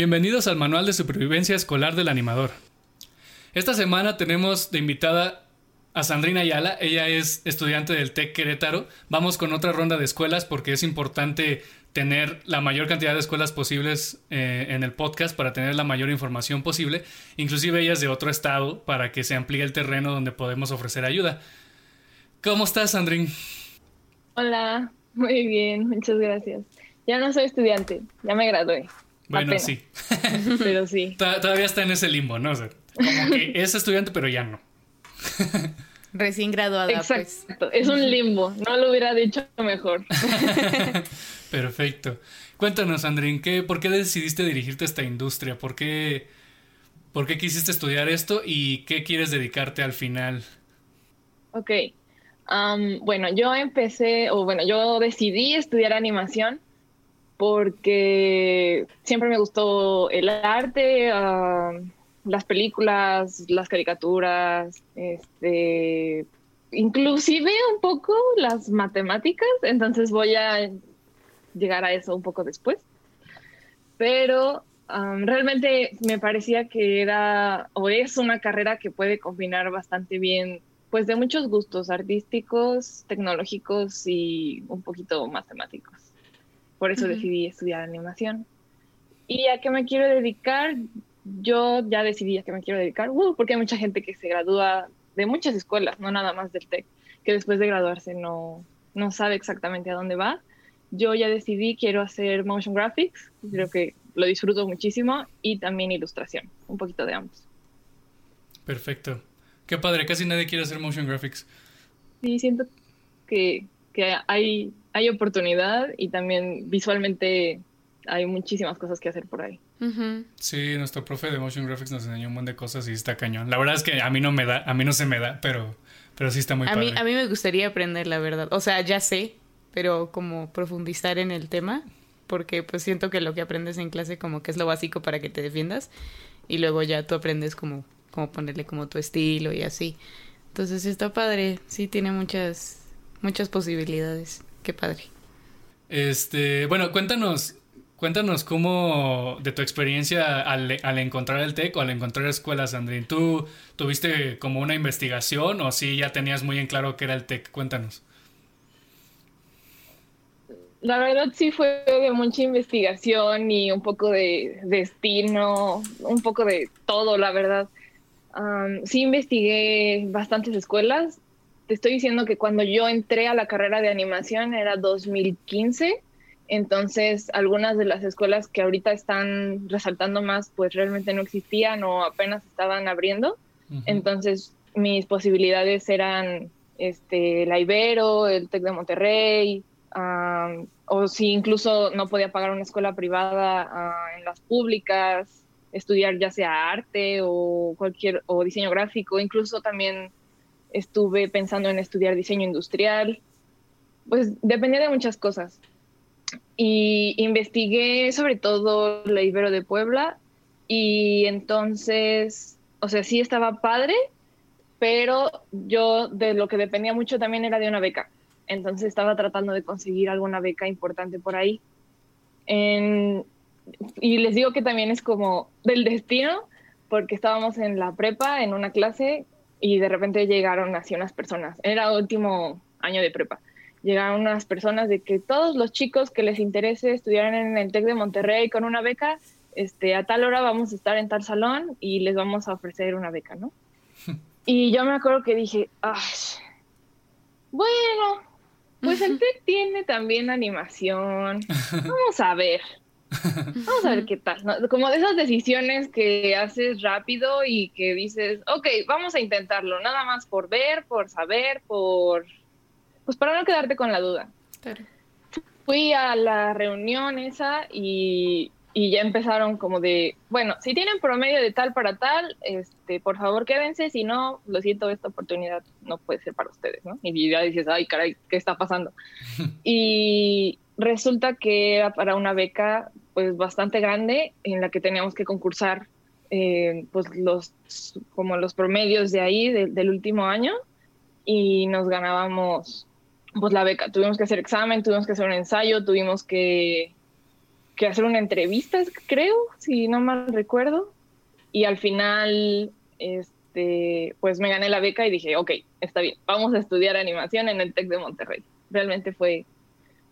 Bienvenidos al Manual de Supervivencia Escolar del Animador. Esta semana tenemos de invitada a Sandrina Ayala. Ella es estudiante del TEC Querétaro. Vamos con otra ronda de escuelas porque es importante tener la mayor cantidad de escuelas posibles eh, en el podcast para tener la mayor información posible. Inclusive ella es de otro estado para que se amplíe el terreno donde podemos ofrecer ayuda. ¿Cómo estás, Sandrin? Hola, muy bien, muchas gracias. Ya no soy estudiante, ya me gradué. Bueno, sí. Pero sí. Todavía está en ese limbo, ¿no? como que es estudiante, pero ya no. Recién graduada. Pues. Exacto, es un limbo, no lo hubiera dicho mejor. Perfecto. Cuéntanos, Andrín, ¿qué, ¿por qué decidiste dirigirte a esta industria? ¿Por qué, ¿Por qué quisiste estudiar esto y qué quieres dedicarte al final? Ok. bueno, yo empecé, o bueno, yo decidí estudiar animación porque siempre me gustó el arte, las películas, las caricaturas, este, inclusive un poco las matemáticas, entonces voy a llegar a eso un poco después. Pero realmente me parecía que era o es una carrera que puede combinar bastante bien pues de muchos gustos artísticos, tecnológicos y un poquito matemáticos. Por eso decidí estudiar animación. ¿Y a qué me quiero dedicar? Yo ya decidí a qué me quiero dedicar, uh, porque hay mucha gente que se gradúa de muchas escuelas, no nada más del TEC, que después de graduarse no, no sabe exactamente a dónde va. Yo ya decidí, quiero hacer motion graphics, creo que lo disfruto muchísimo, y también ilustración, un poquito de ambos. Perfecto. Qué padre, casi nadie quiere hacer motion graphics. Sí, siento que, que hay hay oportunidad y también visualmente hay muchísimas cosas que hacer por ahí. Sí, nuestro profe de Motion Graphics nos enseñó un montón de cosas y está cañón. La verdad es que a mí no me da, a mí no se me da, pero, pero sí está muy a Mí, a mí me gustaría aprender, la verdad. O sea, ya sé, pero como profundizar en el tema, porque pues siento que lo que aprendes en clase como que es lo básico para que te defiendas y luego ya tú aprendes como, como ponerle como tu estilo y así. Entonces está padre, sí tiene muchas, muchas posibilidades. Qué padre. Este, bueno, cuéntanos, cuéntanos cómo de tu experiencia al, encontrar el TEC o al encontrar escuelas, Andrín. ¿Tú tuviste como una investigación o sí ya tenías muy en claro qué era el TEC? Cuéntanos. La verdad sí fue de mucha investigación y un poco de destino, un poco de todo, la verdad. sí investigué bastantes escuelas te estoy diciendo que cuando yo entré a la carrera de animación era 2015, entonces algunas de las escuelas que ahorita están resaltando más pues realmente no existían o apenas estaban abriendo. Entonces mis posibilidades eran este, la Ibero, el TEC de Monterrey, o si incluso no podía pagar una escuela privada ah, en las públicas, estudiar ya sea arte o cualquier o diseño gráfico, incluso también estuve pensando en estudiar diseño industrial, pues dependía de muchas cosas. Y investigué sobre todo la Ibero de Puebla y entonces, o sea, sí estaba padre, pero yo de lo que dependía mucho también era de una beca. Entonces estaba tratando de conseguir alguna beca importante por ahí. y les digo que también es como del destino, porque estábamos en la prepa, en una clase, y de repente llegaron así unas personas, era último año de prepa, llegaron unas personas de que todos los chicos que les interese estudiar en el TEC de Monterrey con una beca, este, a tal hora vamos a estar en tal salón y les vamos a ofrecer una beca, ¿no? Y yo me acuerdo que dije, Ay, bueno, pues el TEC tiene también animación, vamos a ver. Vamos a ver qué tal. Como de esas decisiones que haces rápido y que dices, ok, vamos a intentarlo, nada más por ver, por saber, por... Pues para no quedarte con la duda. Fui a la reunión esa y, y, ya empezaron como de, bueno, si tienen promedio de tal para tal, este, por favor quédense, si no, lo siento, esta oportunidad no puede ser para ustedes, ¿no? Y ya dices, ay, caray, ¿qué está pasando? y resulta que era para una beca pues bastante grande en la que teníamos que concursar eh, pues los como los promedios de ahí del último año y nos ganábamos pues la beca tuvimos que hacer examen tuvimos que hacer un ensayo tuvimos que que hacer una entrevista, creo, si no mal recuerdo. Y al final, este, pues me gané la beca y dije, ok, está bien, vamos a estudiar animación en el TEC de Monterrey. Realmente fue,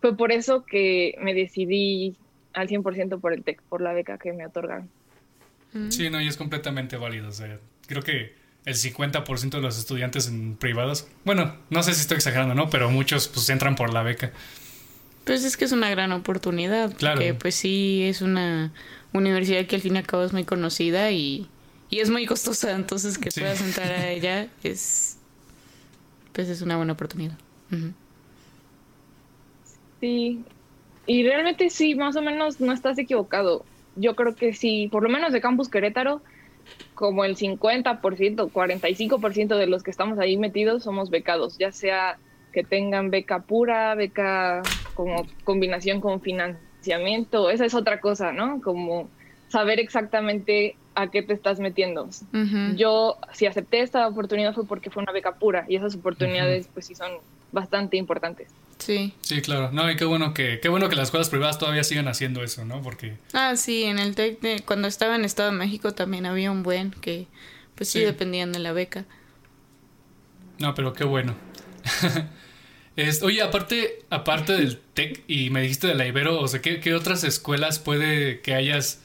fue por eso que me decidí al 100% por el TEC, por la beca que me otorgaron. Mm. Sí, no, y es completamente válido. O sea, creo que el 50% de los estudiantes en privados, bueno, no sé si estoy exagerando, ¿no? Pero muchos pues entran por la beca. Pues es que es una gran oportunidad. Claro. Porque pues sí, es una universidad que al fin y al cabo es muy conocida y, y es muy costosa. Entonces que puedas entrar a ella es, pues es una buena oportunidad. Sí, y realmente sí, más o menos no estás equivocado. Yo creo que sí, por lo menos de Campus Querétaro, como el 50%, 45% de los que estamos ahí metidos somos becados, ya sea que tengan beca pura, beca como combinación con financiamiento, esa es otra cosa, ¿no? Como saber exactamente a qué te estás metiendo. Yo, si acepté esta oportunidad fue porque fue una beca pura y esas oportunidades, pues sí son bastante importantes. Sí. Sí, claro. No, y qué bueno que, qué bueno que las escuelas privadas todavía sigan haciendo eso, ¿no? Porque... Ah, sí, en el TEC, cuando estaba en Estado de México también había un buen que, pues sí, dependían de la beca. No, pero qué bueno. oye, aparte, aparte del TEC y me dijiste de la Ibero, o sea, ¿qué, otras escuelas puede que hayas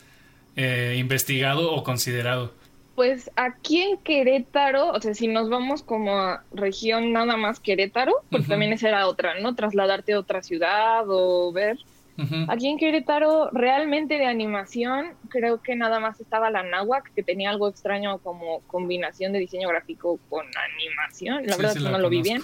eh, investigado o considerado? Pues aquí en Querétaro, o sea, si nos vamos como a región nada más Querétaro, porque también esa era otra, ¿no? Trasladarte a otra ciudad o ver. Aquí en Querétaro, realmente de animación, creo que nada más estaba la Náhuac, que tenía algo extraño como combinación de diseño gráfico con animación. La verdad es que no lo vi bien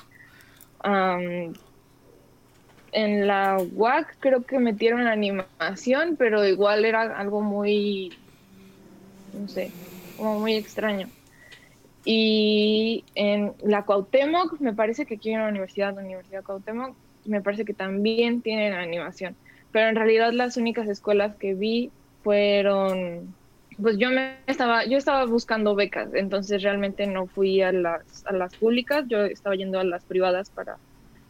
en la UAC creo que metieron animación, pero igual era algo muy, no sé, como muy extraño. Y en la Cuauhtémoc, me parece que aquí en la universidad, la Universidad Cuauhtémoc, me parece que también tienen animación. Pero en realidad las únicas escuelas que vi fueron, pues yo me estaba, yo estaba buscando becas, entonces realmente no fui a las, a las públicas, yo estaba yendo a las privadas para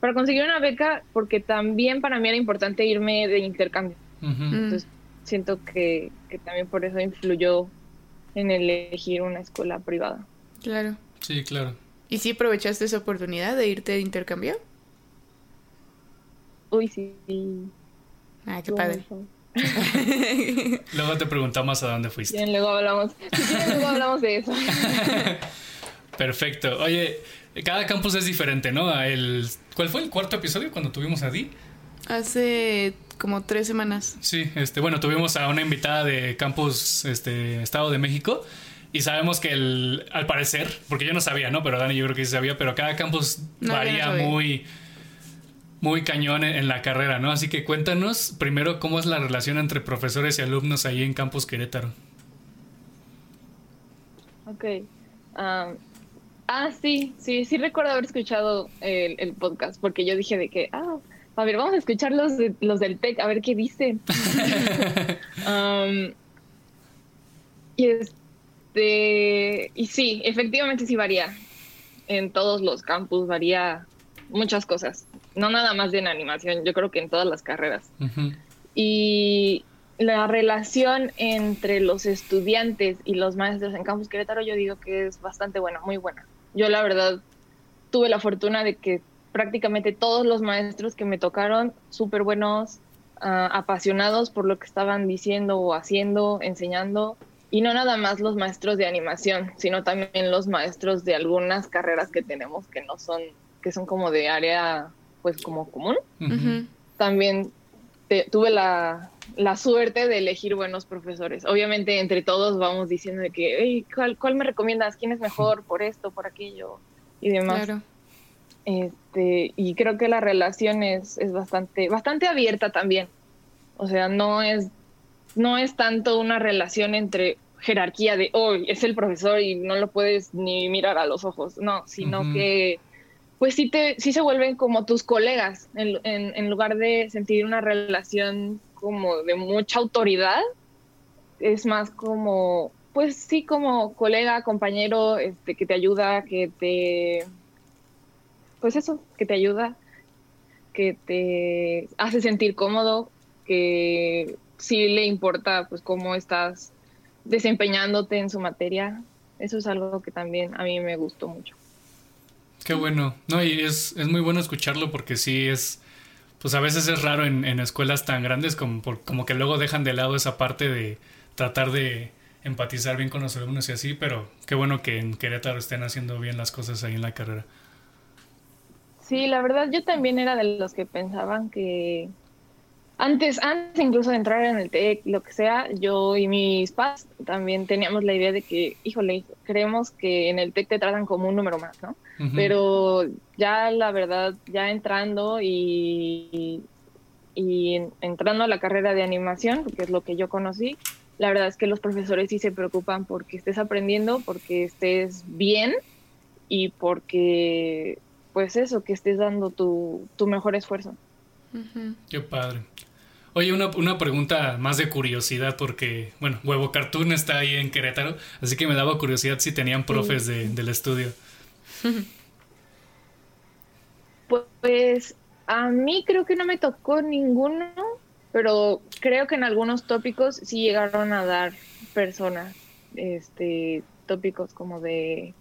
para conseguir una beca, porque también para mí era importante irme de intercambio. Entonces siento que, también por eso influyó en elegir una escuela privada. Claro. Sí, claro. ¿Y si aprovechaste esa oportunidad de irte de intercambio? Uy, sí. Ah, qué padre. luego te preguntamos a dónde fuiste. Bien, luego hablamos. luego hablamos de eso. Perfecto. Oye, cada campus es diferente, ¿no? El, ¿Cuál fue el cuarto episodio cuando tuvimos a Di? Hace como tres semanas. Sí, este, bueno, tuvimos a una invitada de campus este, Estado de México y sabemos que el, al parecer, porque yo no sabía, ¿no? Pero Dani yo creo que sí sabía, pero cada campus varía muy, muy cañón en, la carrera, ¿no? Así que cuéntanos primero cómo es la relación entre profesores y alumnos ahí en Campus Querétaro. Ok. Um, Ah, sí, sí, sí recuerdo haber escuchado el, podcast, porque yo dije de que, ah, a ver, vamos a escuchar los, los del TEC, a ver qué dicen. Um, y este, y sí, efectivamente sí varía. En todos los campus varía muchas cosas. No nada más de en animación, yo creo que en todas las carreras. Y la relación entre los estudiantes y los maestros en Campus Querétaro yo digo que es bastante buena, muy buena. Yo la verdad tuve la fortuna de que prácticamente todos los maestros que me tocaron, súper buenos, ah, apasionados por lo que estaban diciendo o haciendo, enseñando. Y no nada más los maestros de animación, sino también los maestros de algunas carreras que tenemos que no son, que son como de área, pues como común. También tuve la, la suerte de elegir buenos profesores. Obviamente entre todos vamos diciendo de que, ¿cuál, ¿cuál, me recomiendas? ¿Quién es mejor por esto, por aquello y demás? Claro. Este, y creo que la relación es, es bastante, bastante abierta también. O sea, no es, no es tanto una relación entre jerarquía de, oh, es el profesor y no lo puedes ni mirar a los ojos. No, sino que pues sí, te, sí se vuelven como tus colegas, en, en, lugar de sentir una relación como de mucha autoridad, es más como, pues sí, como colega, compañero, este, que te ayuda, que te, pues eso, que te ayuda, que te hace sentir cómodo, que sí le importa pues cómo estás desempeñándote en su materia. Eso es algo que también a mí me gustó mucho. Qué bueno. No, y es, es muy bueno escucharlo porque sí es, pues a veces es raro en, en escuelas tan grandes como, como que luego dejan de lado esa parte de tratar de empatizar bien con los alumnos y así, pero qué bueno que en Querétaro estén haciendo bien las cosas ahí en la carrera. Sí, la verdad yo también era de los que pensaban que antes, antes incluso de entrar en el TEC, lo que sea, yo y mis padres también teníamos la idea de que, híjole, creemos que en el TEC te tratan como un número más, ¿no? Pero ya la verdad, ya entrando y, y entrando a la carrera de animación, que es lo que yo conocí, la verdad es que los profesores sí se preocupan porque estés aprendiendo, porque estés bien y porque, pues eso, que estés dando tu, tu mejor esfuerzo. Qué padre. Oye, una, una, pregunta más de curiosidad, porque, bueno, Huevo Cartoon está ahí en Querétaro, así que me daba curiosidad si tenían profes de, del estudio. Pues a mí creo que no me tocó ninguno, pero creo que en algunos tópicos sí llegaron a dar personas, este, tópicos como de...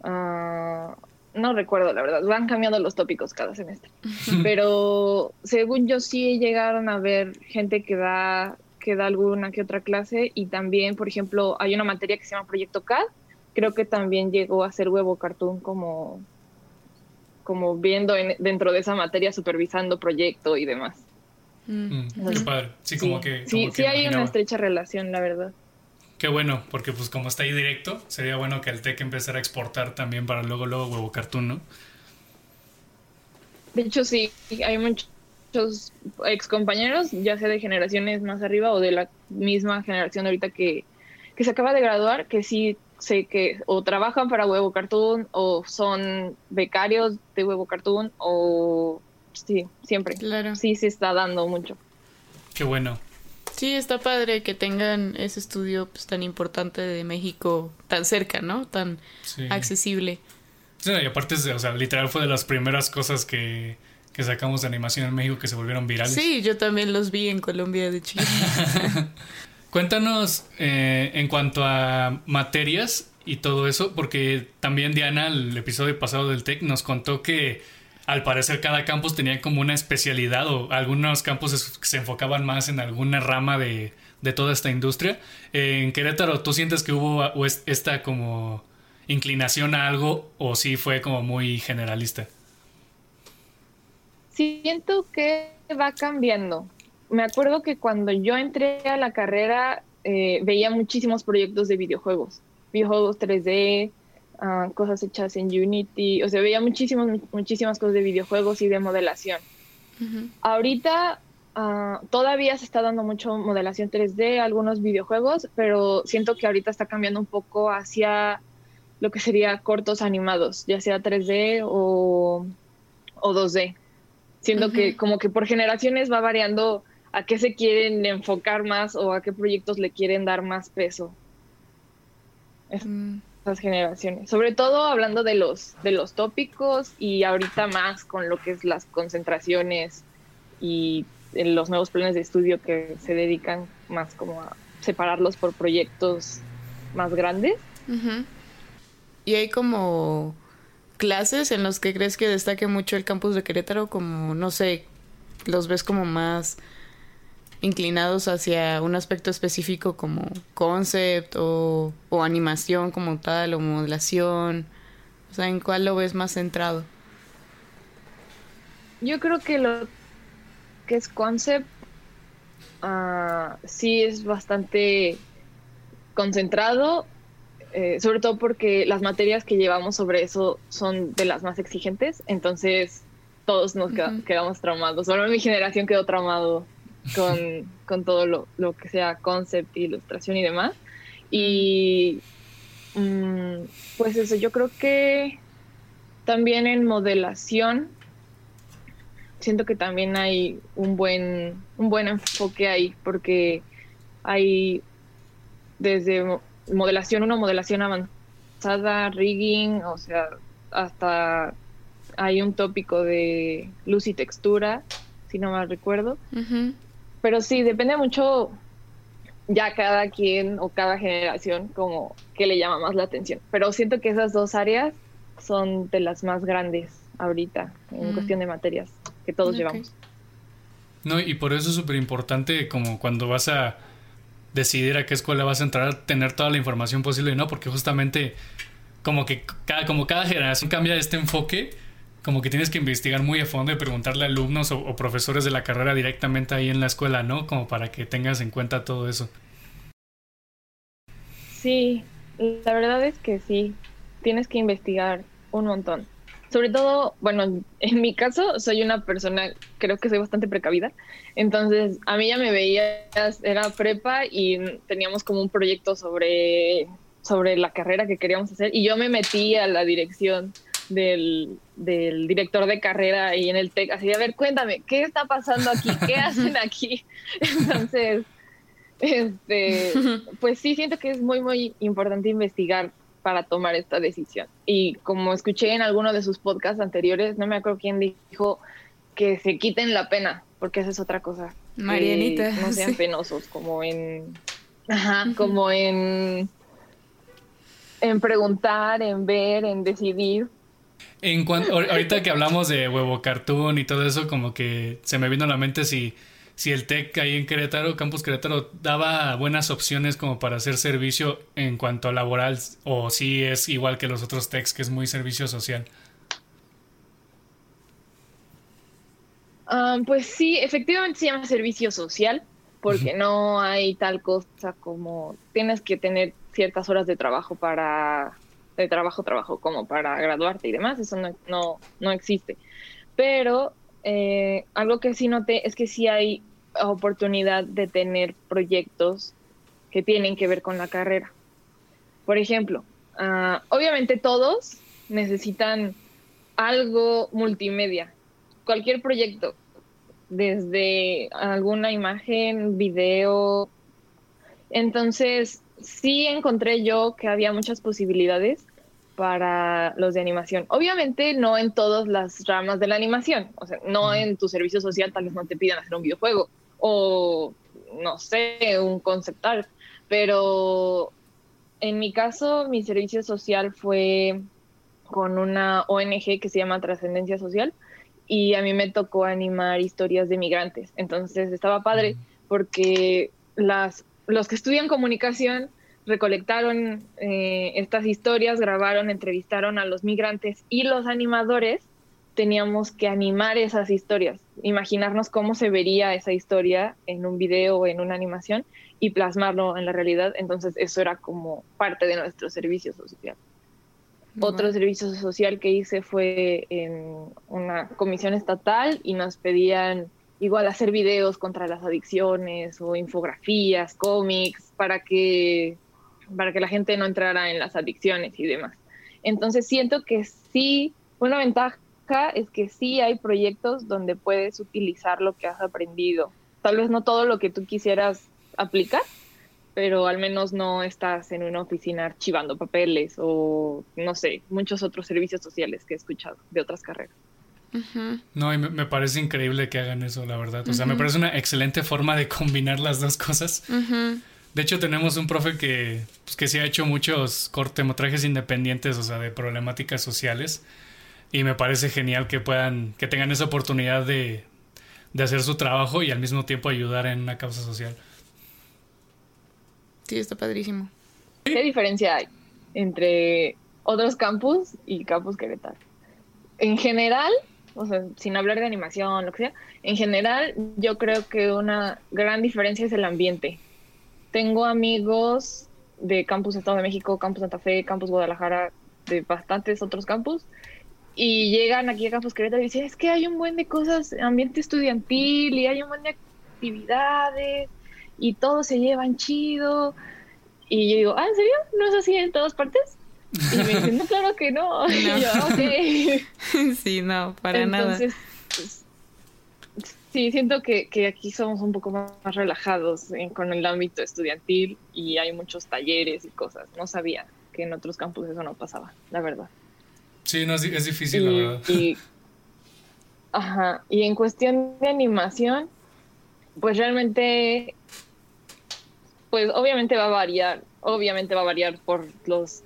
Uh, no recuerdo la verdad, van cambiando los tópicos cada semestre. Pero según yo sí llegaron a ver gente que da, que da alguna que otra clase y también, por ejemplo, hay una materia que se llama Proyecto CAD, creo que también llegó a ser huevo cartoon como, como viendo dentro de esa materia, supervisando proyecto y demás. Mm, qué padre. Sí, como que... sí, sí hay una estrecha relación, la verdad. Qué bueno, porque pues como está ahí directo, sería bueno que el TEC empezara a exportar también para luego, luego Huevo Cartoon, ¿no? De hecho, sí, hay muchos ex compañeros, ya sea de generaciones más arriba o de la misma generación ahorita que, que se acaba de graduar, que sí sé que o trabajan para Huevo Cartoon o son becarios de Huevo Cartoon o sí, siempre. Claro. Sí, se está dando mucho. Qué bueno. Sí, está padre que tengan ese estudio pues, tan importante de México tan cerca, ¿no? Tan accesible. Sí, y aparte, o sea, literal fue de las primeras cosas que, que sacamos de animación en México que se volvieron virales. Sí, yo también los vi en Colombia de Chile. Cuéntanos eh, en cuanto a materias y todo eso, porque también Diana, el episodio pasado del TEC, nos contó que al parecer cada campus tenía como una especialidad o algunos campus se enfocaban más en alguna rama de, toda esta industria. En Querétaro, ¿tú sientes que hubo esta como inclinación a algo o sí fue como muy generalista? Siento que va cambiando. Me acuerdo que cuando yo entré a la carrera eh, veía muchísimos proyectos de videojuegos, videojuegos 3D, cosas hechas en Unity, o sea, veía muchísimas, muchísimas cosas de videojuegos y de modelación. Ahorita ah, todavía se está dando mucho modelación 3D, algunos videojuegos, pero siento que ahorita está cambiando un poco hacia lo que sería cortos animados, ya sea 3D o, o 2D. Siento que como que por generaciones va variando a qué se quieren enfocar más o a qué proyectos le quieren dar más peso. Mm generaciones, sobre todo hablando de los, de los tópicos y ahorita más con lo que es las concentraciones y los nuevos planes de estudio que se dedican más como a separarlos por proyectos más grandes. Y hay como clases en los que crees que destaque mucho el campus de Querétaro, como, no sé, los ves como más inclinados hacia un aspecto específico como concept o, animación como tal o modelación? O sea, ¿en cuál lo ves más centrado? Yo creo que lo que es concept uh, sí es bastante concentrado, eh, sobre todo porque las materias que llevamos sobre eso son de las más exigentes, entonces todos nos quedamos traumados. Solo mi generación quedó traumado con, con todo lo, lo, que sea concept, ilustración y demás. Y mm, pues eso, yo creo que también en modelación siento que también hay un buen, un buen enfoque ahí, porque hay desde modelación una modelación avanzada, rigging, o sea, hasta hay un tópico de luz y textura, si no mal recuerdo. Pero sí, depende mucho ya cada quien o cada generación como que le llama más la atención. Pero siento que esas dos áreas son de las más grandes ahorita en Mm. cuestión de materias que todos llevamos. No, y por eso es súper importante como cuando vas a decidir a qué escuela vas a entrar, tener toda la información posible, ¿no? Porque justamente como que cada, como cada generación cambia este enfoque, como que tienes que investigar muy a fondo y preguntarle a alumnos o, profesores de la carrera directamente ahí en la escuela, ¿no? Como para que tengas en cuenta todo eso. Sí, la verdad es que sí, tienes que investigar un montón. Sobre todo, bueno, en mi caso soy una persona, creo que soy bastante precavida, entonces a mí ya me veías, era prepa y teníamos como un proyecto sobre, sobre la carrera que queríamos hacer y yo me metí a la dirección del, del director de carrera y en el TEC, así, a ver, cuéntame, ¿qué está pasando aquí? ¿Qué hacen aquí? Entonces, este, pues sí siento que es muy, muy importante investigar para tomar esta decisión. Y como escuché en alguno de sus podcasts anteriores, no me acuerdo quién dijo que se quiten la pena, porque esa es otra cosa. que Marianita, no sean sí. penosos, como en... Ajá, como en... En preguntar, en ver, en decidir. En cuanto, ahor- ahorita que hablamos de huevo cartoon y todo eso, como que se me vino a la mente si, si el TEC ahí en Querétaro, Campus Querétaro, daba buenas opciones como para hacer servicio en cuanto a laboral, o si es igual que los otros TECs, que es muy servicio social. Ah, pues sí, efectivamente se llama servicio social, porque no hay tal cosa como tienes que tener ciertas horas de trabajo para de trabajo trabajo como para graduarte y demás, eso no, no, no existe. Pero eh, algo que sí noté es que sí hay oportunidad de tener proyectos que tienen que ver con la carrera. Por ejemplo, ah, obviamente todos necesitan algo multimedia, cualquier proyecto, desde alguna imagen, video. Entonces, sí encontré yo que había muchas posibilidades para los de animación. Obviamente no en todas las ramas de la animación, o sea, no en tu servicio social tal vez no te pidan hacer un videojuego o no sé, un concept art, pero en mi caso mi servicio social fue con una ONG que se llama Trascendencia Social y a mí me tocó animar historias de migrantes. Entonces estaba padre porque las, los que estudian comunicación recolectaron eh, estas historias, grabaron, entrevistaron a los migrantes y los animadores teníamos que animar esas historias, imaginarnos cómo se vería esa historia en un video o en una animación y plasmarlo en la realidad. Entonces eso era como parte de nuestro servicio social. Otro servicio social que hice fue en una comisión estatal y nos pedían igual hacer videos contra las adicciones o infografías, cómics, para que, para que la gente no entrara en las adicciones y demás. Entonces siento que sí, una ventaja es que sí hay proyectos donde puedes utilizar lo que has aprendido. Tal vez no todo lo que tú quisieras aplicar, pero al menos no estás en una oficina archivando papeles o no sé, muchos otros servicios sociales que he escuchado de otras carreras. No, y me, me parece increíble que hagan eso, la verdad. O sea, me parece una excelente forma de combinar las dos cosas. De hecho, tenemos un profe que, pues, que sí ha hecho muchos cortometrajes independientes, o sea, de problemáticas sociales. Y me parece genial que puedan, que tengan esa oportunidad de, de hacer su trabajo y al mismo tiempo ayudar en una causa social. Sí, está padrísimo. ¿Qué diferencia hay entre otros campus y Campus Querétaro? En general, o sea, sin hablar de animación, lo que sea, en general yo creo que una gran diferencia es el ambiente. Tengo amigos de Campus Estado de México, Campus Santa Fe, Campus Guadalajara, de bastantes otros campus, y llegan aquí a Campus Querétaro y dicen, es que hay un buen de cosas, ambiente estudiantil, y hay un buen de actividades, y todos se llevan chido. Y yo digo, ¿ah, en serio? ¿No es así en todas partes? Y me dicen, no, claro que no. Y yo, ok. sí, no, para Entonces, pues, sí, siento que, que aquí somos un poco más relajados en- con el ámbito estudiantil y hay muchos talleres y cosas. No sabía que en otros campus eso no pasaba, la verdad. Sí, no, es, es difícil, la verdad. y- ajá, y en cuestión de animación, pues realmente, pues obviamente va a variar, obviamente va a variar por los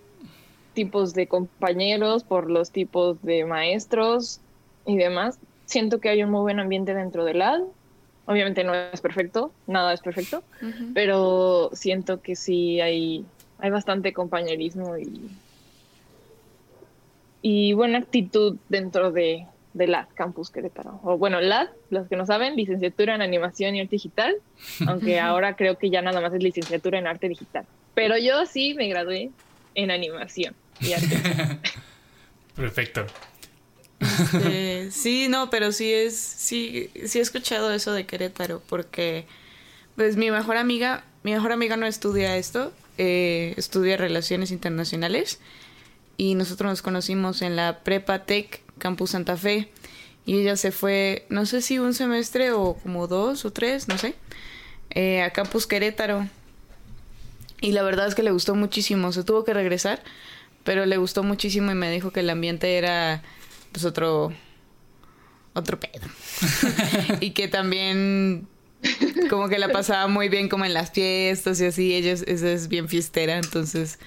tipos de compañeros, por los tipos de maestros y demás. Siento que hay un muy buen ambiente dentro del LAD. Obviamente no es perfecto, nada es perfecto, pero siento que sí hay, hay bastante compañerismo y, y buena actitud dentro de, de LAD Campus Querétaro. O bueno, LAD, los que no saben, licenciatura en animación y arte digital, aunque ahora creo que ya nada más es licenciatura en arte digital. Pero yo sí me gradué en animación y. Perfecto. Eh, sí, no, pero sí es, sí, sí he escuchado eso de Querétaro, porque pues mi mejor amiga, mi mejor amiga no estudia esto, eh, estudia relaciones internacionales y nosotros nos conocimos en la Prepa Tech Campus Santa Fe y ella se fue, no sé si un semestre o como dos o tres, no sé, eh, a Campus Querétaro y la verdad es que le gustó muchísimo, se tuvo que regresar, pero le gustó muchísimo y me dijo que el ambiente era pues otro otro pedo. y que también como que la pasaba muy bien como en las fiestas y así, ella es, ella es bien fiestera, entonces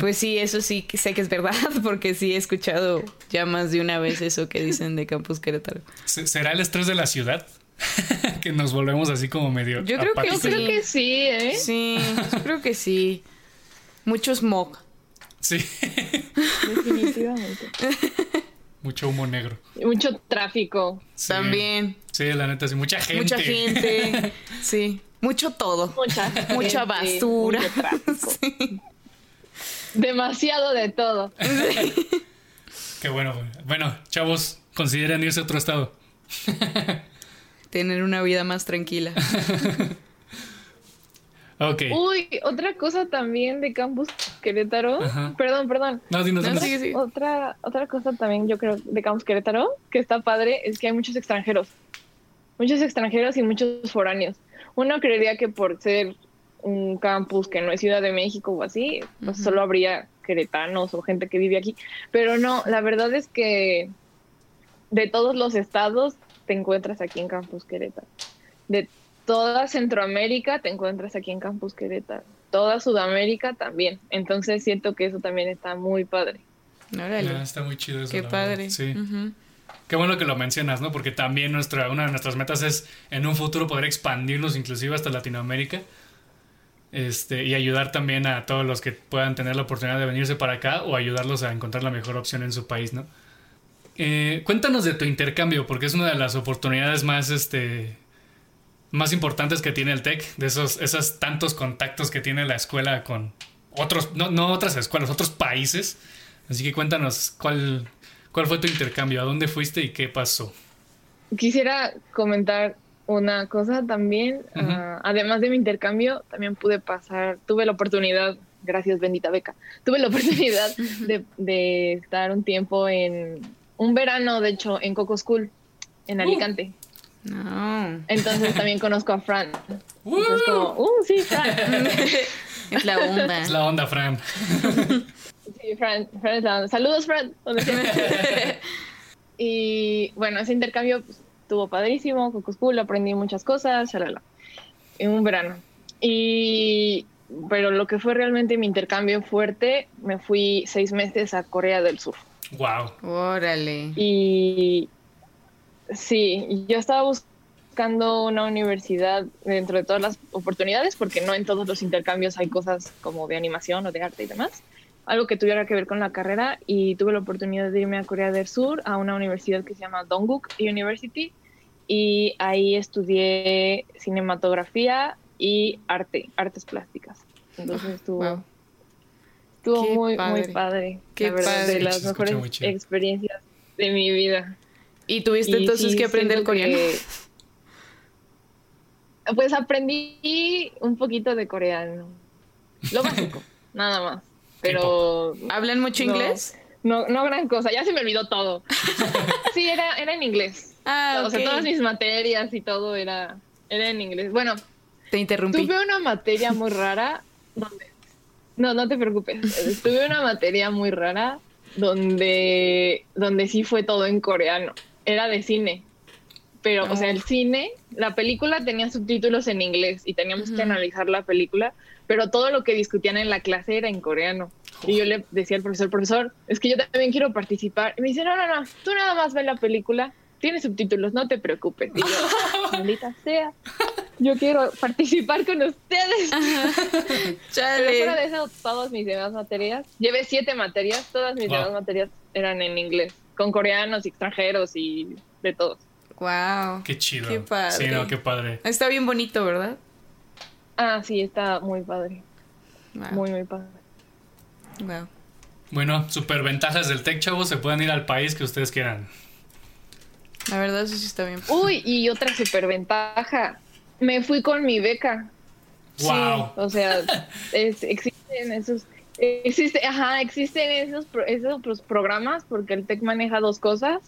pues sí, eso sí que sé que es verdad, porque sí he escuchado ya más de una vez eso que dicen de Campus Querétaro. ¿Se- ¿Será el estrés de la ciudad? que nos volvemos así como medio. Yo creo que Yo apáticos. creo que sí, ¿eh? Sí, yo creo que sí. Mucho smog. Sí. Definitivamente. Mucho humo negro. Y Mucho tráfico, Sí. También. Sí, la neta, sí. Mucha gente. Mucha gente. Sí. Mucho todo. mucha, Mucha basura. mucho tráfico. Sí. Demasiado de todo. Qué bueno. güey. Bueno, chavos, consideren irse a otro estado. Tener una vida más tranquila. Ok. Uy, otra cosa también de Campus Querétaro. Ajá. Perdón, perdón. No, dinos, No, dinos. sigue, sigue. Otra, otra cosa también yo creo de Campus Querétaro que está padre es que hay muchos extranjeros. Muchos extranjeros y muchos foráneos. Uno creería que por ser un campus que no es Ciudad de México o así, pues solo habría queretanos o gente que vive aquí. Pero no, la verdad es que de todos los estados te encuentras aquí en Campus Querétaro. De toda Centroamérica te encuentras aquí en Campus Querétaro. Toda Sudamérica también. Entonces siento que eso también está muy padre. Órale. Ah, está muy chido eso. Qué verdad. padre. Sí. Qué bueno que lo mencionas, ¿no? Porque también nuestra, una de nuestras metas es en un futuro poder expandirnos inclusive hasta Latinoamérica. Este, y ayudar también a todos los que puedan tener la oportunidad de venirse para acá o ayudarlos a encontrar la mejor opción en su país, ¿no? Eh, cuéntanos de tu intercambio, porque es una de las oportunidades más, este, más importantes que tiene el TEC, de esos, esos tantos contactos que tiene la escuela con otros, no, no otras escuelas, otros países. Así que cuéntanos cuál, cuál fue tu intercambio, a dónde fuiste y qué pasó. Quisiera comentar una cosa también. Ah, además de mi intercambio, también pude pasar, tuve la oportunidad, gracias bendita beca, tuve la oportunidad de, de estar un tiempo en un verano, de hecho, en Coco School, en Alicante. No. Entonces también conozco a Fran. ¡Uh! Entonces como, uh, sí, Fran. Es la onda. Es la onda, Fran. Sí, Fran, Fran es la onda. Saludos, Fran. y bueno, ese intercambio pues, estuvo padrísimo, Coco School, aprendí muchas cosas, shalala, en un verano. Y, pero lo que fue realmente mi intercambio fuerte, me fui seis meses a Corea del Sur. Wow. Órale. Y sí, yo estaba buscando una universidad dentro de todas las oportunidades, porque no en todos los intercambios hay cosas como de animación o de arte y demás. Algo que tuviera que ver con la carrera y tuve la oportunidad de irme a Corea del Sur a una universidad que se llama Dongguk University y ahí estudié cinematografía y arte, artes plásticas. Entonces estuvo, Wow. estuvo muy, padre. muy padre. Qué la verdad, padre. de las mejores experiencias de mi vida. ¿Y tuviste Y entonces sí, que aprender coreano? que- Pues aprendí un poquito de coreano. Lo básico, nada más. Pero ¿Hablan mucho No. inglés? no, no gran cosa, ya se me olvidó todo. Sí, era, era en inglés. Ah, O sea, todas mis materias y todo era, era en inglés. Bueno, Te interrumpí. tuve una materia muy rara donde... No, no te preocupes. Tuve una materia muy rara donde, donde sí fue todo en coreano. Era de cine. pero, o sea, el cine, la película tenía subtítulos en inglés y teníamos que analizar la película, pero todo lo que discutían en la clase era en coreano. Y yo le decía al profesor, profesor, es que yo también quiero participar. Y me dice, no, no, no, tú nada más ve la película, tiene subtítulos, no te preocupes. Y yo, maldita sea, yo quiero participar con ustedes. Pero fuera de eso, todas mis demás materias, llevé siete materias, todas mis demás materias eran en inglés, con coreanos y extranjeros y de todos. Wow. Qué chido. Qué padre. Sí, no, qué padre. Está bien bonito, ¿verdad? Ah, sí, está muy padre. Muy, muy padre. Wow. Bueno, super ventajas del tech, chavos. Se pueden ir al país que ustedes quieran. La verdad, eso sí está bien. Uy, y otra super ventaja. Me fui con mi beca. Wow. o sea, existen esos. Existe, ajá, existen esos, esos programas porque el TEC maneja dos cosas,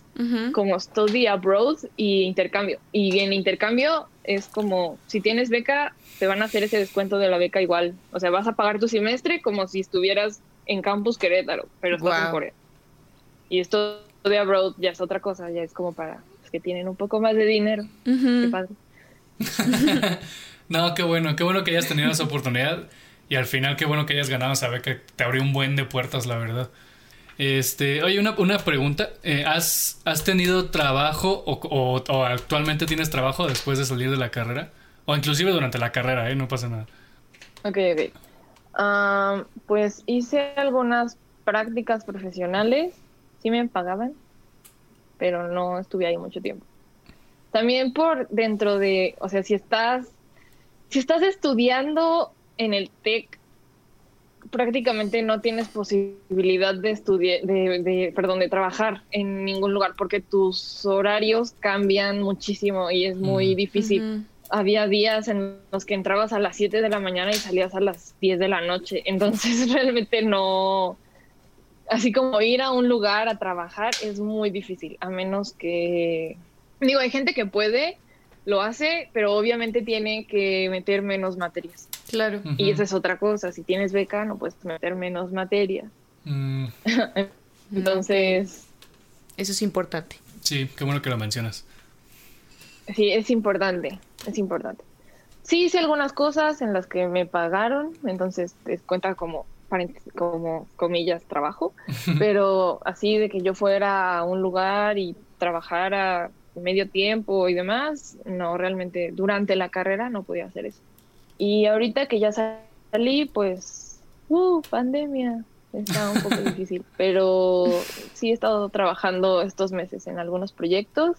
como Study Abroad y intercambio. Y en intercambio es como, si tienes beca, te van a hacer ese descuento de la beca igual. O sea, vas a pagar tu semestre como si estuvieras en Campus Querétaro, pero estás en Corea. Y esto de abroad ya es otra cosa, ya es como para los que tienen un poco más de dinero. Qué padre. no, qué bueno, qué bueno que hayas tenido esa oportunidad. Y al final, qué bueno que hayas ganado esa beca. Te abrió un buen de puertas, la verdad. Este, oye, una, una pregunta. Eh, ¿has, ¿Has tenido trabajo o, actualmente tienes trabajo después de salir de la carrera? O inclusive durante la carrera, ¿eh? No pasa nada. Ok, ok. pues hice algunas prácticas profesionales. Sí me pagaban, pero no estuve ahí mucho tiempo. También por dentro de, o sea, si estás, si estás estudiando en el TEC prácticamente no tienes posibilidad de estudiar, de, perdón, de trabajar en ningún lugar porque tus horarios cambian muchísimo y es muy difícil. Había días en los que entrabas a las 7 de la mañana y salías a las 10 de la noche. Entonces realmente no, así como ir a un lugar a trabajar es muy difícil, a menos que, digo, hay gente que puede, lo hace, pero obviamente tiene que meter menos materias. Claro. Y esa es otra cosa, si tienes beca no puedes meter menos materias. Mm. Entonces... Eso es importante. Sí, qué bueno que lo mencionas. Sí, es importante, es importante. Sí hice algunas cosas en las que me pagaron, entonces te cuenta como, como comillas, trabajo, pero así de que yo fuera a un lugar y trabajara medio tiempo y demás, no, realmente durante la carrera no podía hacer eso. Y ahorita que ya salí, pues, uh, pandemia, está un poco difícil, pero sí he estado trabajando estos meses en algunos proyectos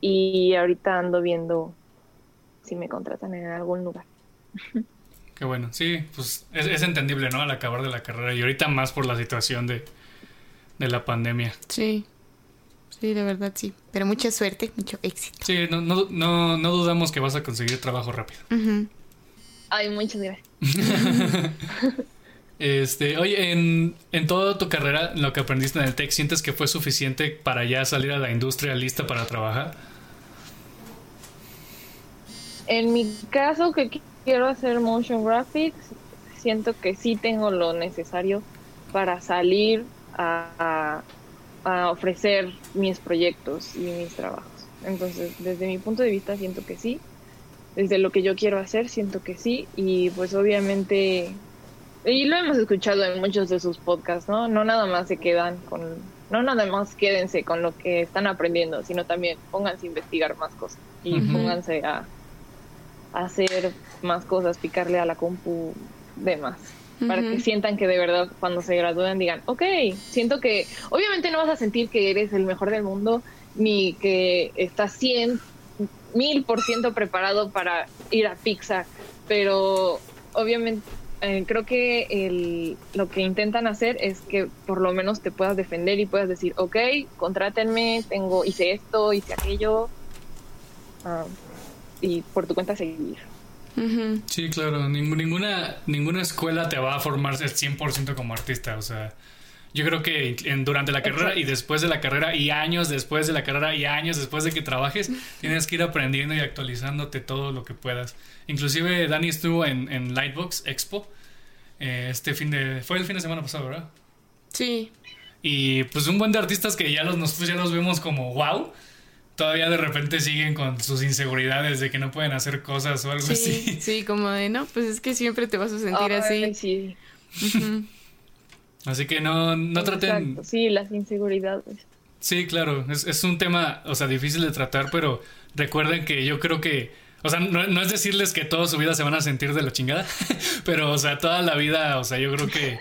y ahorita ando viendo si me contratan en algún lugar. Qué bueno, sí, pues es, es entendible, ¿no? Al acabar de la carrera y ahorita más por la situación de, de la pandemia. Sí. Sí, de verdad sí. Pero mucha suerte, mucho éxito. Sí, no, no, no, no dudamos que vas a conseguir trabajo rápido. Ay, muchas gracias. este, oye, en, en toda tu carrera, lo que aprendiste en el tech, ¿sientes que fue suficiente para ya salir a la industria lista para trabajar? En mi caso, que quiero hacer motion graphics, siento que sí tengo lo necesario para salir a a ofrecer mis proyectos y mis trabajos. Entonces, desde mi punto de vista, siento que sí. Desde lo que yo quiero hacer, siento que sí. Y pues obviamente, y lo hemos escuchado en muchos de sus podcasts, ¿no? No nada más se quedan con, no nada más quédense con lo que están aprendiendo, sino también pónganse a investigar más cosas y pónganse a, a hacer más cosas, picarle a la compu de más para que sientan que de verdad cuando se gradúen digan, ok, siento que obviamente no vas a sentir que eres el mejor del mundo ni que estás 100 mil por ciento preparado para ir a Pixar, pero obviamente eh, creo que el, lo que intentan hacer es que por lo menos te puedas defender y puedas decir, ok, contrátenme, tengo, hice esto, hice aquello, ah, y por tu cuenta seguir. Sí, claro, ninguna, ninguna escuela te va a formar 100% como artista, o sea, yo creo que durante la carrera y después de la carrera y años después de la carrera y años después de que trabajes, tienes que ir aprendiendo y actualizándote todo lo que puedas. Inclusive Dani estuvo en, Lightbox Expo eh, este fin de... Fue el fin de semana pasado, ¿verdad? Sí. Y pues un buen de artistas que ya los, nosotros ya los vemos como wow todavía de repente siguen con sus inseguridades de que no pueden hacer cosas o algo Sí, así. sí, como de, no, pues es que siempre te vas a sentir así. sí. Ujú. Así que no, no traten... Exacto, Sí, las inseguridades. Sí, claro, es, es un tema, o sea, difícil de tratar, pero recuerden que yo creo que, o sea, no, no es decirles que toda su vida se van a sentir de la chingada, pero, o sea, toda la vida, o sea, yo creo que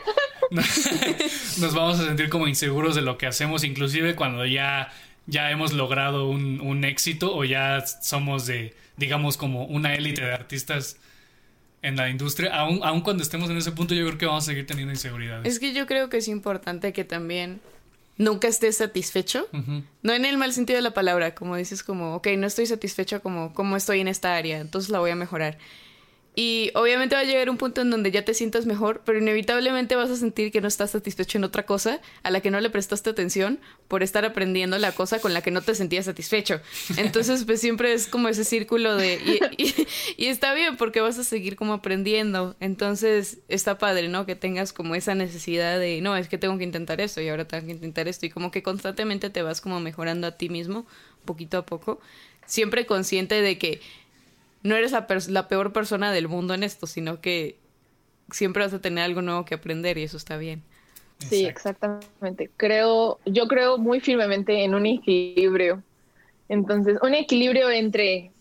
nos vamos a sentir como inseguros de lo que hacemos, inclusive cuando ya, ya hemos logrado un, un éxito o ya somos de, digamos, como una élite de artistas en la industria, aun, aun cuando estemos en ese punto, yo creo que vamos a seguir teniendo inseguridades. Es que yo creo que es importante que también nunca estés satisfecho. No en el mal sentido de la palabra, como dices como, ok, no estoy satisfecho como, como estoy en esta área, entonces la voy a mejorar. Y obviamente va a llegar un punto en donde ya te sientas mejor, pero inevitablemente vas a sentir que no estás satisfecho en otra cosa a la que no le prestaste atención por estar aprendiendo la cosa con la que no te sentías satisfecho. Entonces, pues siempre es como ese círculo de... Y, está bien porque vas a seguir como aprendiendo. Entonces, está padre, ¿no? Que tengas como esa necesidad de, no, es que tengo que intentar esto y ahora tengo que intentar esto. Y como que constantemente te vas como mejorando a ti mismo, poquito a poco. Siempre consciente de que no eres la, peor persona del mundo en esto, sino que siempre vas a tener algo nuevo que aprender y eso está bien. Sí, Exacto. exactamente. Creo, yo creo muy firmemente en un equilibrio. Entonces, un equilibrio entre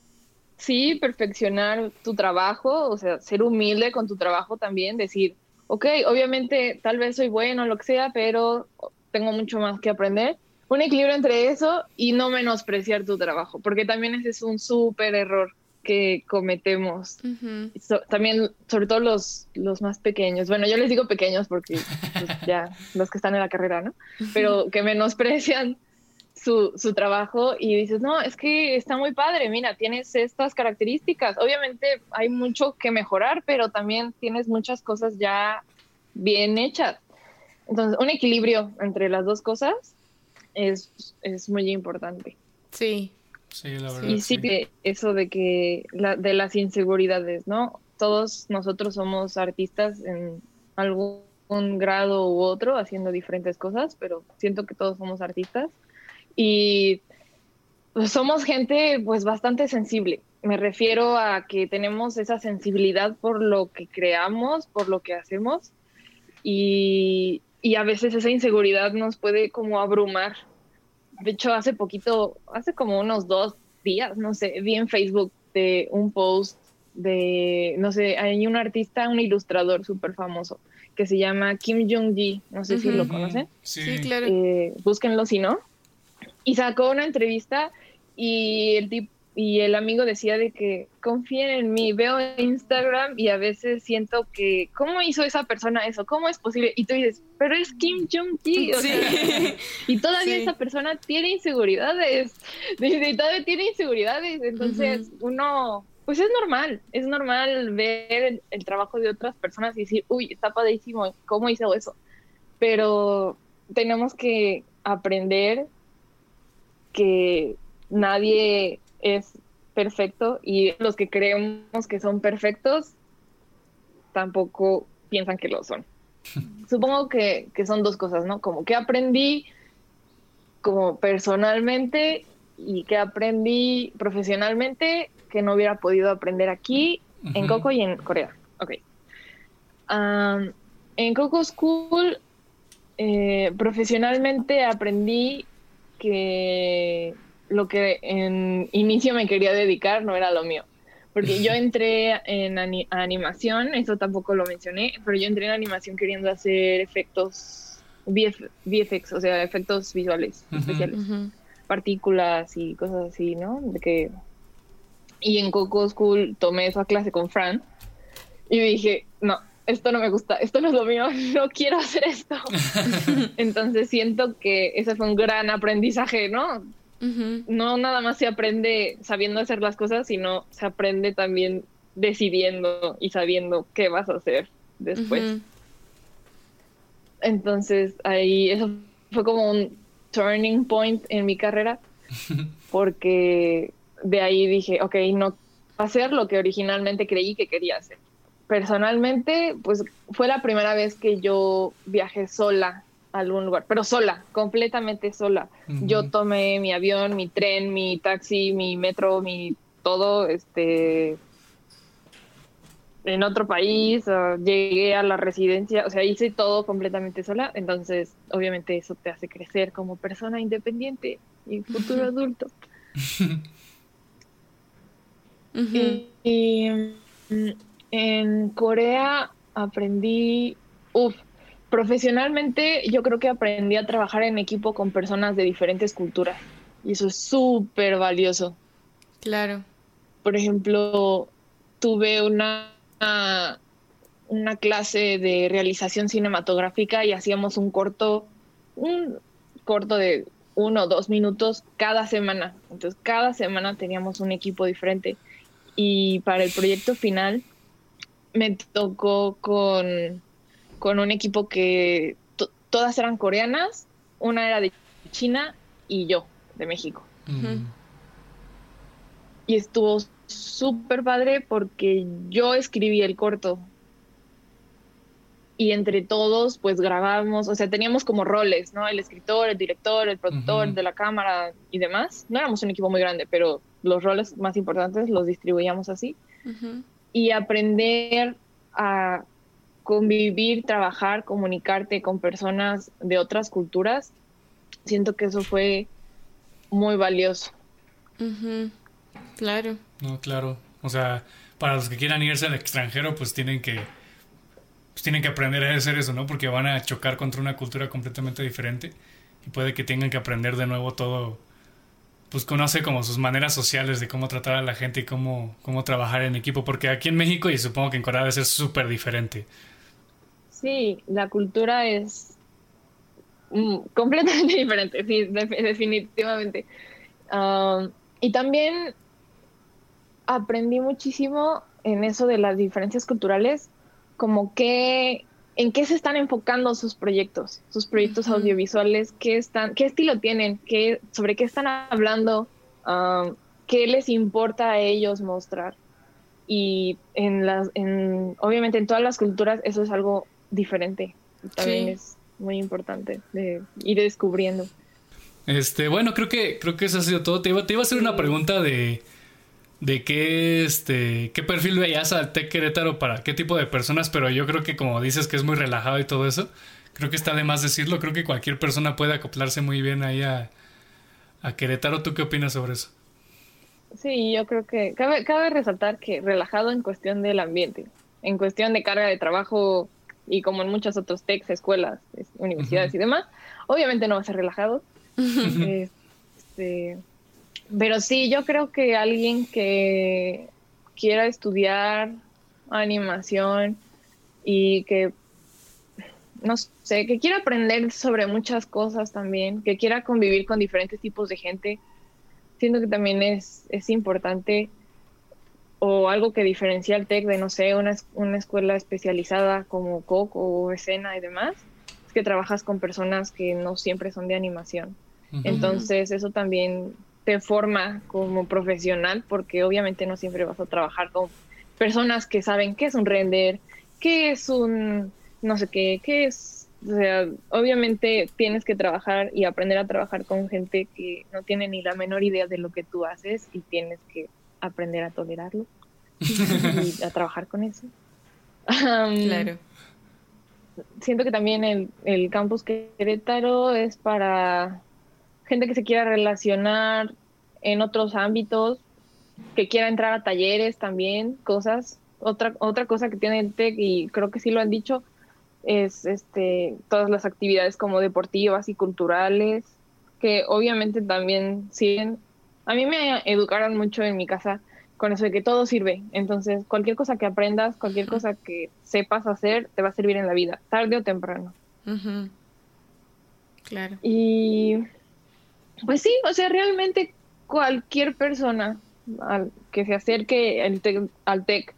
sí, perfeccionar tu trabajo, o sea, ser humilde con tu trabajo también, decir, ok, obviamente tal vez soy bueno, lo que sea, pero tengo mucho más que aprender. Un equilibrio entre eso y no menospreciar tu trabajo, porque también ese es un súper error que cometemos So- también, sobre todo los, los más pequeños. Bueno, yo les digo pequeños porque pues, ya los que están en la carrera, ¿no? Pero que menosprecian su, su trabajo y dices, no, es que está muy padre, mira, tienes estas características. Obviamente hay mucho que mejorar, pero también tienes muchas cosas ya bien hechas. Entonces, un equilibrio entre las dos cosas es, es muy importante. Sí, Sí, la verdad. Y sí, que eso de que la, de las inseguridades, ¿no? Todos nosotros somos artistas en algún grado u otro, haciendo diferentes cosas, pero siento que todos somos artistas y pues, somos gente pues bastante sensible. Me refiero a que tenemos esa sensibilidad por lo que creamos, por lo que hacemos y, y a veces esa inseguridad nos puede como abrumar de hecho, hace poquito, hace como unos dos días, no sé, vi en Facebook de un post de, no sé, hay un artista, un ilustrador súper famoso que se llama Kim Jong-ji, no sé si lo conocen, Sí, sí, claro. eh, búsquenlo si no, y sacó una entrevista y el tipo y el amigo decía de que confíen en mí, veo Instagram y a veces siento que, ¿cómo hizo esa persona eso? ¿Cómo es posible? Y tú dices, pero es Kim Jong-gi, o Sí. y todavía Sí. esa persona tiene inseguridades, y todavía tiene inseguridades, entonces uno, pues es normal, es normal ver el, el trabajo de otras personas y decir, uy, está padrísimo, ¿cómo hizo eso? Pero tenemos que aprender que nadie es perfecto y los que creemos que son perfectos tampoco piensan que lo son. Supongo que, que son dos cosas, ¿no? Como que aprendí como personalmente y que aprendí profesionalmente que no hubiera podido aprender aquí, en. Coco y en Corea. Ok. En Coco School, eh, profesionalmente aprendí que lo que en inicio me quería dedicar no era lo mío. Porque yo entré en ani- animación, eso tampoco lo mencioné, pero yo entré en animación queriendo hacer efectos VF VFX, o sea, efectos visuales especiales partículas y cosas así, ¿no? De que y en Coco School tomé esa clase con Fran y dije, no, esto no me gusta, esto no es lo mío, no quiero hacer esto. Entonces siento que ese fue un gran aprendizaje, ¿no? No nada más se aprende sabiendo hacer las cosas, sino se aprende también decidiendo y sabiendo qué vas a hacer después. Entonces ahí eso fue como un turning point en mi carrera porque de ahí dije, ok, no hacer lo que originalmente creí que quería hacer. Personalmente, pues fue la primera vez que yo viajé sola algún lugar, pero sola, completamente sola. Yo tomé mi avión, mi tren, mi taxi, mi metro, mi todo, este, en otro país, llegué a la residencia, o sea, hice todo completamente sola, entonces obviamente eso te hace crecer como persona independiente y futuro adulto. y, mm, en Corea aprendí, uff, profesionalmente yo creo que aprendí a trabajar en equipo con personas de diferentes culturas y eso es súper valioso. Claro. Por ejemplo, tuve una, una, clase de realización cinematográfica y hacíamos un corto, un corto de uno o dos minutos cada semana. Entonces cada semana teníamos un equipo diferente y para el proyecto final me tocó con con un equipo que todas eran coreanas, una era de China y yo, de México. Y estuvo súper padre porque yo escribí el corto. Y entre todos, pues grabábamos, o sea, teníamos como roles, ¿no? El escritor, el director, el productor de la cámara y demás. No éramos un equipo muy grande, pero los roles más importantes los distribuíamos así. Y aprender a convivir, trabajar, comunicarte con personas de otras culturas, siento que eso fue muy valioso. Claro. No, claro. O sea, para los que quieran irse al extranjero, pues tienen que pues tienen que aprender a hacer eso, ¿no? Porque van a chocar contra una cultura completamente diferente y puede que tengan que aprender de nuevo todo pues conoce como sus maneras sociales de cómo tratar a la gente y cómo, cómo trabajar en equipo, porque aquí en México y supongo que en Corea debe ser súper diferente. Sí, la cultura es mm, completamente diferente, sí, definitivamente. y también aprendí muchísimo en eso de las diferencias culturales, como que en qué se están enfocando sus proyectos, sus proyectos audiovisuales, qué están, qué estilo tienen, qué, sobre qué están hablando, qué les importa a ellos mostrar. Y en las, en, obviamente en todas las culturas eso es algo diferente. También es muy importante de ir descubriendo. Este, bueno, creo que, creo que eso ha sido todo. Te iba, te iba a hacer una pregunta de, de qué, este, qué perfil veías al Tec Querétaro para qué tipo de personas, pero yo creo que como dices que es muy relajado y todo eso, creo que está de más decirlo. Creo que cualquier persona puede acoplarse muy bien ahí a, a Querétaro. ¿Tú qué opinas sobre eso? Sí, yo creo que cabe, cabe resaltar que relajado en cuestión del ambiente, en cuestión de carga de trabajo y como en muchos otros techs, escuelas, universidades y demás, obviamente no va a ser relajado. este, pero sí, yo creo que alguien que quiera estudiar animación y que, no sé, que quiera aprender sobre muchas cosas también, que quiera convivir con diferentes tipos de gente, siento que también es, es importante o algo que diferencia al TEC de, no sé, una, una escuela especializada como COC o escena y demás, es que trabajas con personas que no siempre son de animación. Entonces eso también te forma como profesional porque obviamente no siempre vas a trabajar con personas que saben qué es un render, qué es un no sé qué, qué es, o sea, obviamente tienes que trabajar y aprender a trabajar con gente que no tiene ni la menor idea de lo que tú haces y tienes que aprender a tolerarlo y a trabajar con eso. claro. Siento que también el, el campus Querétaro es para gente que se quiera relacionar en otros ámbitos, que quiera entrar a talleres también, cosas. Otra, otra cosa que tiene el TEC, y creo que sí lo han dicho, es este, todas las actividades como deportivas y culturales, que obviamente también siguen a mí me educaron mucho en mi casa con eso de que todo sirve. Entonces, cualquier cosa que aprendas, cualquier cosa que sepas hacer, te va a servir en la vida, tarde o temprano. Claro. Y pues sí, o sea, realmente cualquier persona al que se acerque al TEC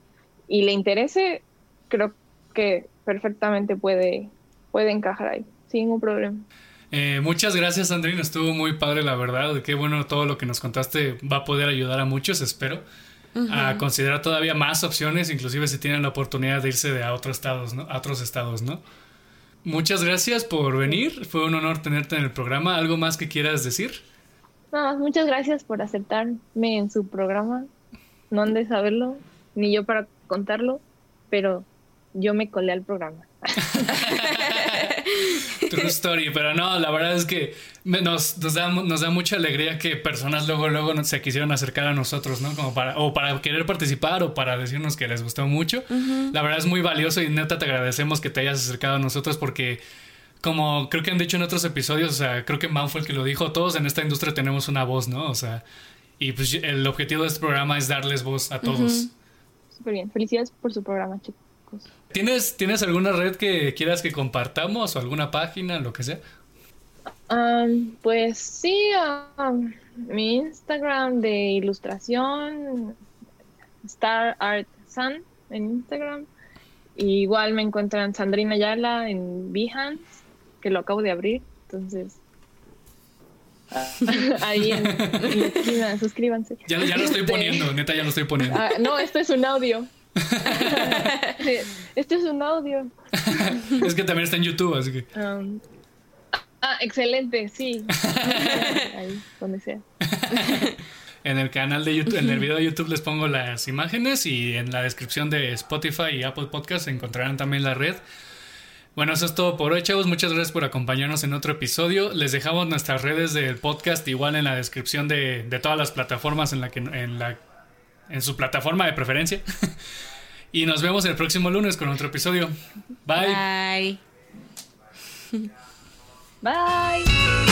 y le interese, creo que perfectamente puede, puede encajar ahí, sin ningún problema. Eh, muchas gracias, Andrina. Estuvo muy padre, la verdad. Qué bueno todo lo que nos contaste. Va a poder ayudar a muchos, espero. A considerar todavía más opciones, inclusive si tienen la oportunidad de irse de a otros estados, ¿no? A otros estados, ¿no? muchas gracias por venir. Fue un honor tenerte en el programa. ¿Algo más que quieras decir? No, muchas gracias por aceptarme en su programa. No han de saberlo, ni yo para contarlo, pero yo me colé al programa. True story, pero no, la verdad es que nos, nos, da, nos da mucha alegría que personas luego, luego se quisieron acercar a nosotros, ¿no? Como para, o para querer participar o para decirnos que les gustó mucho. La verdad es muy valioso y neta te agradecemos que te hayas acercado a nosotros porque como creo que han dicho en otros episodios, o sea, creo que Man fue el que lo dijo, todos en esta industria tenemos una voz, ¿no? O sea, y pues el objetivo de este programa es darles voz a todos. Súper bien, felicidades por su programa, chicos. ¿Tienes, ¿Tienes alguna red que quieras que compartamos o alguna página, lo que sea? Um, pues sí, um, mi Instagram de ilustración, Star Art Sun en Instagram. igual me encuentran Sandrina Yala en Behance, que lo acabo de abrir. Entonces, ahí en, en suscríbanse. Ya, ya, lo estoy poniendo, neta, ya lo estoy poniendo. Ah, no, esto es un audio. este es un audio. es que también está en YouTube, así que. Um, ah, excelente, sí. Ahí, donde sea. En el canal de YouTube, en el video de YouTube les pongo las imágenes y en la descripción de Spotify y Apple Podcast encontrarán también la red. Bueno, eso es todo por hoy, chavos. Muchas gracias por acompañarnos en otro episodio. Les dejamos nuestras redes del podcast igual en la descripción de, de todas las plataformas en la que en la en su plataforma de preferencia. y nos vemos el próximo lunes con otro episodio. Bye. Bye. Bye.